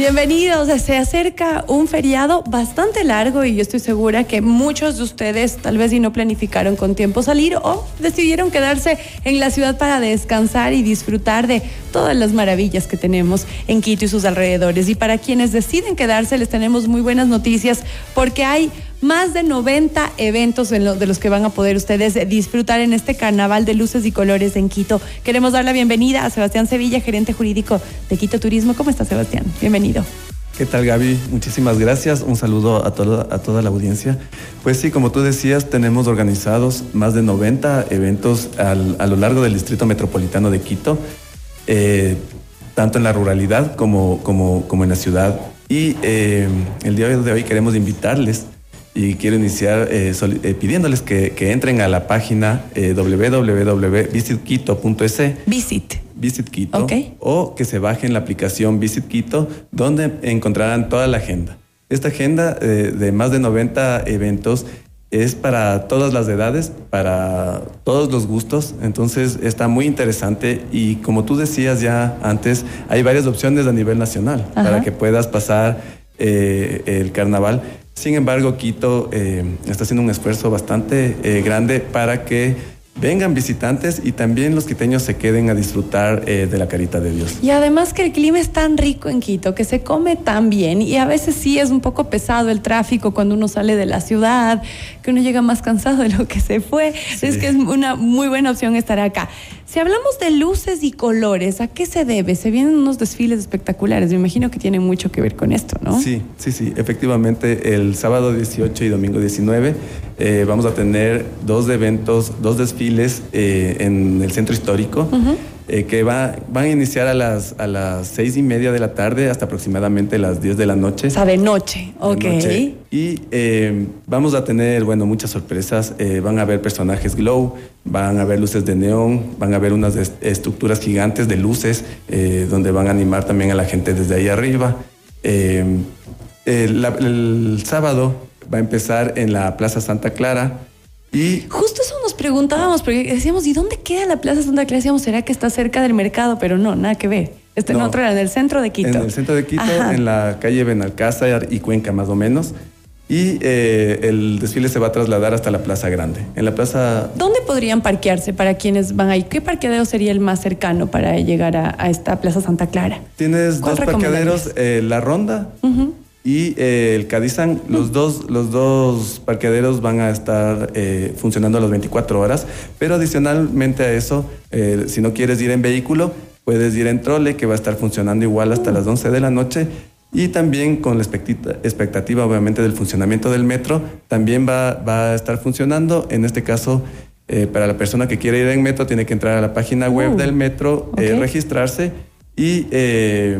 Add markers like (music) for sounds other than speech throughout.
Bienvenidos, se acerca un feriado bastante largo y yo estoy segura que muchos de ustedes tal vez y no planificaron con tiempo salir o decidieron quedarse en la ciudad para descansar y disfrutar de todas las maravillas que tenemos en Quito y sus alrededores. Y para quienes deciden quedarse les tenemos muy buenas noticias porque hay más de 90 eventos de los que van a poder ustedes disfrutar en este carnaval de luces y colores en Quito. Queremos dar la bienvenida a Sebastián Sevilla, gerente jurídico de Quito Turismo. ¿Cómo está Sebastián? Bienvenido. ¿Qué tal Gaby? Muchísimas gracias. Un saludo a, toda, a toda la audiencia. Pues sí, como tú decías, tenemos organizados más de 90 eventos a lo largo del Distrito Metropolitano de Quito, eh, tanto en la ruralidad como, como, como en la ciudad. Y eh, el día de hoy queremos invitarles y quiero iniciar eh, eh, pidiéndoles que, entren a la página eh, www.visitquito.es. Visit. Visit Quito. O que se bajen la aplicación Visit Quito, donde encontrarán toda la agenda. Esta agenda de más de 90 eventos es para todas las edades, para todos los gustos, entonces está muy interesante y como tú decías ya antes, hay varias opciones a nivel nacional para que puedas pasar el carnaval sin embargo, Quito eh, está haciendo un esfuerzo bastante eh, grande para que vengan visitantes y también los quiteños se queden a disfrutar eh, de la carita de Dios. Y además que el clima es tan rico en Quito, que se come tan bien y a veces sí es un poco pesado el tráfico cuando uno sale de la ciudad, que uno llega más cansado de lo que se fue. Es que es una muy buena opción estar acá. Si hablamos de luces y colores, ¿a qué se debe? Se vienen unos desfiles espectaculares. Me imagino que tiene mucho que ver con esto, ¿no? Sí, sí, sí. Efectivamente, el sábado 18 y domingo 19 eh, vamos a tener dos eventos, dos desfiles eh, en el centro histórico. Eh, que va, van a iniciar a las, a las seis y media de la tarde hasta aproximadamente las 10 de la noche. O sea, de noche, ok. Y vamos a tener, bueno, muchas sorpresas. Van a haber personajes glow, van a haber luces de neón, van a haber unas estructuras gigantes de luces donde van a animar también a la gente desde ahí arriba. el sábado va a empezar en la Plaza Santa Clara y justo eso nos preguntábamos, porque decíamos, ¿y dónde queda la Plaza Santa Clara? Decíamos, ¿será que está cerca del mercado? Pero no, nada que ver. Este en otro, en el centro de Quito. En el centro de Quito, en la calle Benalcázar y Cuenca más o menos. Y eh, el desfile se va a trasladar hasta la Plaza Grande. En la Plaza... ¿Dónde podrían parquearse para quienes van ahí? ¿Qué parqueadero sería el más cercano para llegar a, esta Plaza Santa Clara? Tienes dos parqueaderos, eh, La Ronda y eh, el Cadizán, los dos, los dos parqueaderos van a estar eh, funcionando a las 24 horas, pero adicionalmente a eso, eh, si no quieres ir en vehículo, puedes ir en trole, que va a estar funcionando igual hasta las 11 de la noche. Y también con la expectativa, obviamente, del funcionamiento del metro, también va, va a estar funcionando. En este caso, para la persona que quiere ir en metro, tiene que entrar a la página web uh, del metro, registrarse y eh,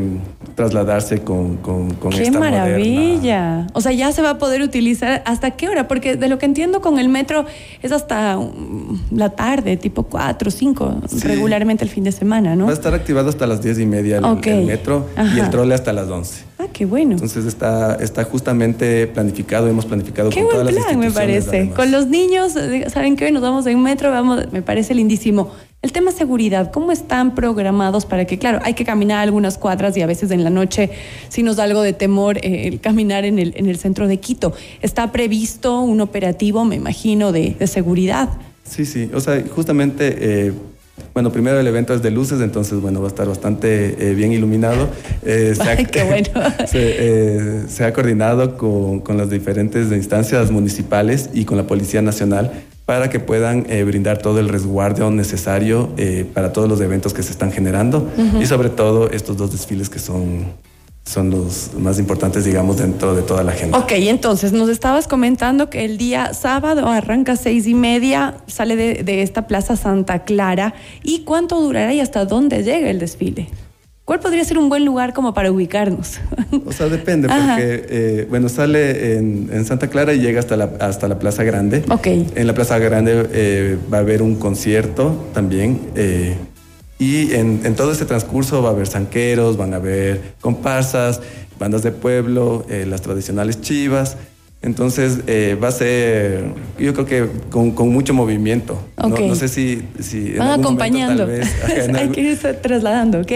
trasladarse con, con, con ¡Qué maravilla! O sea, ya se va a poder utilizar hasta qué hora, porque de lo que entiendo con el metro es hasta mm, la tarde, tipo 4, 5, regularmente el fin de semana, ¿no? Va a estar activado hasta las 10 y media el, metro y el trole hasta las 11. Qué bueno. Entonces está, está justamente planificado, hemos planificado qué con buen plan, me parece. Con los niños, ¿saben qué? Nos vamos en metro, vamos, me parece lindísimo. El tema seguridad, ¿cómo están programados para que, claro, hay que caminar algunas cuadras y a veces en la noche si nos da algo de temor eh, el caminar en el, en el centro de Quito? ¿Está previsto un operativo, me imagino, de, seguridad? Sí, sí, o sea, justamente... Eh, bueno, primero el evento es de luces, entonces, bueno, va a estar bastante eh, bien iluminado. (laughs) Ay, qué bueno. (laughs) se, ha coordinado con, con, las diferentes instancias municipales y con la Policía Nacional para que puedan eh, brindar todo el resguardo necesario eh, para todos los eventos que se están generando y sobre todo estos dos desfiles que son son los más importantes, digamos, dentro de toda la agenda. Ok, entonces nos estabas comentando que el día sábado arranca seis y media, sale de, de esta Plaza Santa Clara. ¿Y cuánto durará y hasta dónde llega el desfile? ¿Cuál podría ser un buen lugar como para ubicarnos? (laughs) O sea, depende, porque, eh, bueno, sale en, Santa Clara y llega hasta la, hasta la Plaza Grande. Ok. En la Plaza Grande eh, va a haber un concierto también. Eh, y en, en, todo ese transcurso va a haber zanqueros, van a haber comparsas, bandas de pueblo, las tradicionales chivas. Entonces eh, va a ser, yo creo que con, con mucho movimiento. No, sé si... si Van acompañando. (laughs) Hay que irse trasladando, ok.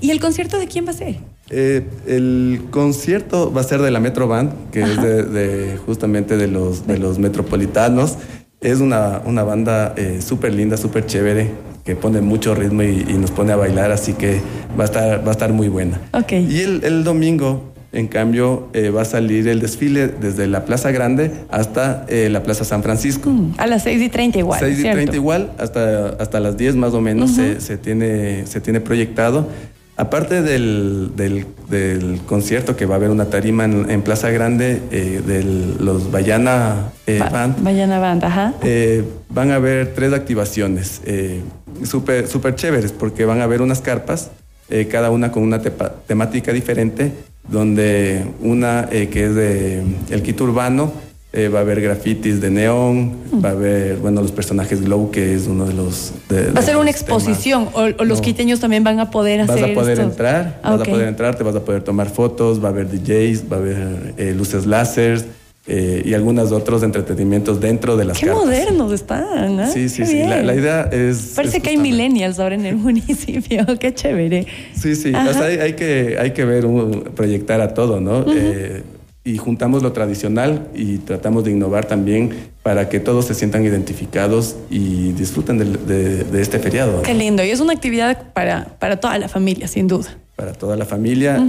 ¿Y el concierto de quién va a ser? Eh, el concierto va a ser de la Metro Band, que es de, justamente de los, de los metropolitanos. Es una, una banda eh, súper linda, súper chévere, que pone mucho ritmo y, nos pone a bailar, así que va a estar, va a estar muy buena. Okay. Y el, el domingo en cambio, eh, va a salir el desfile desde la Plaza Grande hasta eh, la Plaza San Francisco. Mm, a las 6 y 30 igual. 6 y 30 igual, hasta, hasta las 10 más o menos se, tiene, se tiene proyectado. Aparte del, del, concierto que va a haber una tarima en, Plaza Grande eh, de los Bayana Band. Bayana Band, ajá. van a haber tres activaciones súper super chéveres porque van a haber unas carpas, cada una con una temática diferente donde una eh, que es de el kit urbano, eh, va a haber grafitis de neón, mm. va a haber, bueno, los personajes Glow, que es uno de los... va a ser una exposición, o, los quiteños también van a poder hacer Vas a poder entrar, vas a poder entrar, te vas a poder tomar fotos, va a haber DJs, va a haber eh, luces láser, eh, y algunos otros entretenimientos dentro de las Qué modernos están, ¿eh? Sí, sí, sí. La, idea es... Parece que hay millennials ahora en el (laughs) municipio. Qué chévere. Sí, sí. O sea, hay, que, hay que ver, proyectar a todo, ¿no? Eh, y juntamos lo tradicional y tratamos de innovar también para que todos se sientan identificados y disfruten de, este feriado. Qué lindo. Y es una actividad para, para toda la familia, sin duda. Para toda la familia.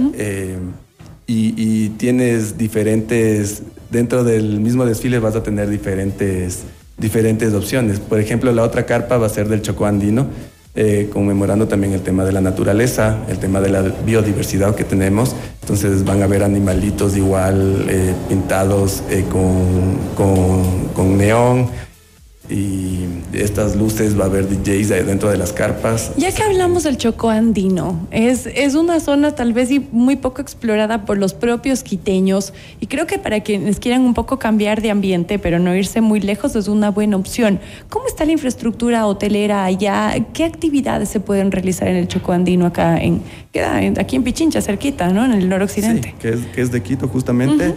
Y, tienes diferentes dentro del mismo desfile vas a tener diferentes, diferentes opciones. Por ejemplo, la otra carpa va a ser del Chocó Andino, eh, conmemorando también el tema de la naturaleza, el tema de la biodiversidad que tenemos. Entonces van a ver animalitos igual eh, pintados eh, con, con, con neón y estas luces va a haber DJs dentro de las carpas. Ya que hablamos del Chocó Andino, es, es una zona tal vez muy poco explorada por los propios quiteños y creo que para quienes quieran un poco cambiar de ambiente pero no irse muy lejos es una buena opción. ¿Cómo está la infraestructura hotelera allá? ¿Qué actividades se pueden realizar en el Chocó Andino acá en, queda aquí en Pichincha, cerquita, ¿no? En el noroccidente. Sí, que es, que es de Quito justamente.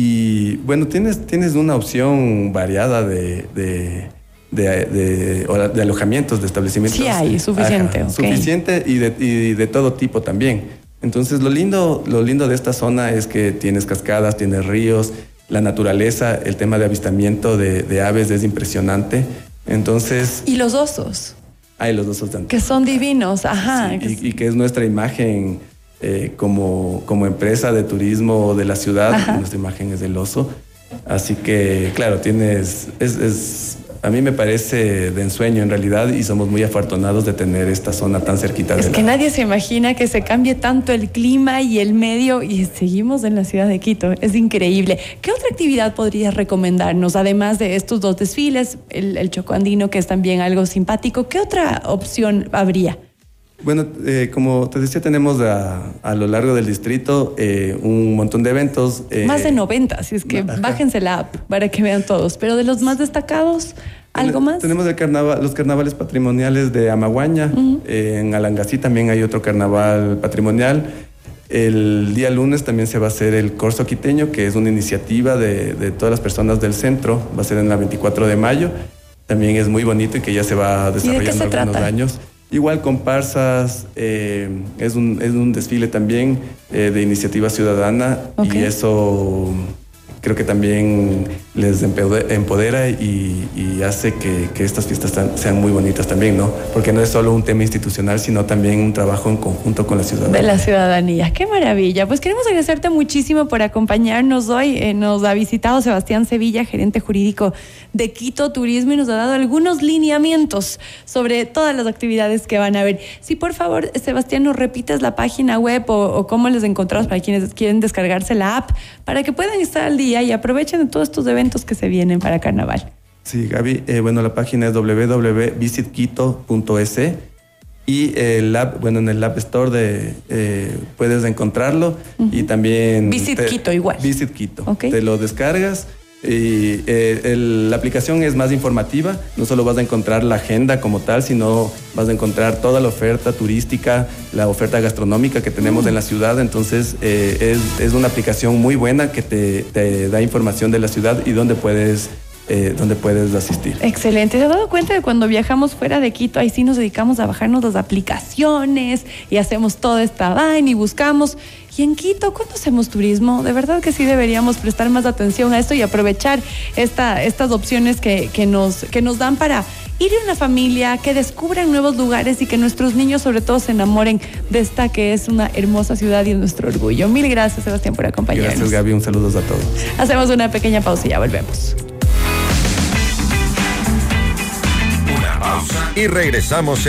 Y bueno, tienes, tienes una opción variada de, de, de, alojamientos, de establecimientos. Sí hay, suficiente. Suficiente y de, y de todo tipo también. Entonces, lo lindo, lo lindo de esta zona es que tienes cascadas, tienes ríos, la naturaleza, el tema de avistamiento de, aves es impresionante. Entonces... ¿Y los osos? Hay los osos también. Que son divinos, ajá. y, que es nuestra imagen eh, como, como empresa de turismo de la ciudad, nuestra imagen es del oso. Así que, claro, tienes, es, es a mí me parece de ensueño en realidad y somos muy afortunados de tener esta zona tan cerquita. Es que nadie se imagina que se cambie tanto el clima y el medio y seguimos en la ciudad de Quito. Es increíble. ¿Qué otra actividad podrías recomendarnos, además de estos dos desfiles, el, el chocoandino que es también algo simpático? ¿Qué otra opción habría? Bueno, eh, como te decía, tenemos a, lo largo del distrito eh, un montón de eventos. Eh, más de 90, así es que bájense la app para que vean todos. Pero de los más destacados, ¿algo más? Tenemos el carnaval, los carnavales patrimoniales de Amaguaña. en Alangasí también hay otro carnaval patrimonial. El día lunes también se va a hacer el Corso Quiteño, que es una iniciativa de, de todas las personas del centro. Va a ser en la 24 de mayo. También es muy bonito y que ya se va desarrollando en algunos años. Igual comparsas, eh, es, un, es un desfile también eh, de iniciativa ciudadana y eso creo que también les empodera y, hace que, estas fiestas sean muy bonitas también, ¿no? Porque no es solo un tema institucional, sino también un trabajo en conjunto con la ciudadanía. De la ciudadanía, qué maravilla. Pues queremos agradecerte muchísimo por acompañarnos hoy. Eh, nos ha visitado Sebastián Sevilla, gerente jurídico de Quito Turismo, y nos ha dado algunos lineamientos sobre todas las actividades que van a haber. Si por favor, Sebastián, nos repites la página web o, o cómo les encontramos para quienes quieren descargarse la app, para que puedan estar al día y aprovechen de todos estos eventos que se vienen para carnaval. Sí, Gaby, eh, bueno, la página es www.visitquito.es y el app, bueno, en el App Store de, eh, puedes encontrarlo y también... Visit Quito igual. Visit Quito. Te lo descargas y eh, la aplicación es más informativa, no solo vas a encontrar la agenda como tal, sino vas a encontrar toda la oferta turística, la oferta gastronómica que tenemos en la ciudad. Entonces eh, es, es, una aplicación muy buena que te, te, da información de la ciudad y dónde puedes eh, donde puedes asistir. Excelente. ¿Se ha dado cuenta de cuando viajamos fuera de Quito, ahí sí nos dedicamos a bajarnos las aplicaciones y hacemos toda esta vaina y buscamos? Y en Quito, ¿cuándo hacemos turismo? De verdad que sí deberíamos prestar más atención a esto y aprovechar esta, estas opciones que, que, nos, que nos dan para ir en una familia, que descubran nuevos lugares y que nuestros niños sobre todo se enamoren de esta que es una hermosa ciudad y nuestro orgullo. Mil gracias, Sebastián, por acompañarnos. Gracias, Gaby. Un saludo a todos. Hacemos una pequeña pausa y ya volvemos. Una pausa y regresamos en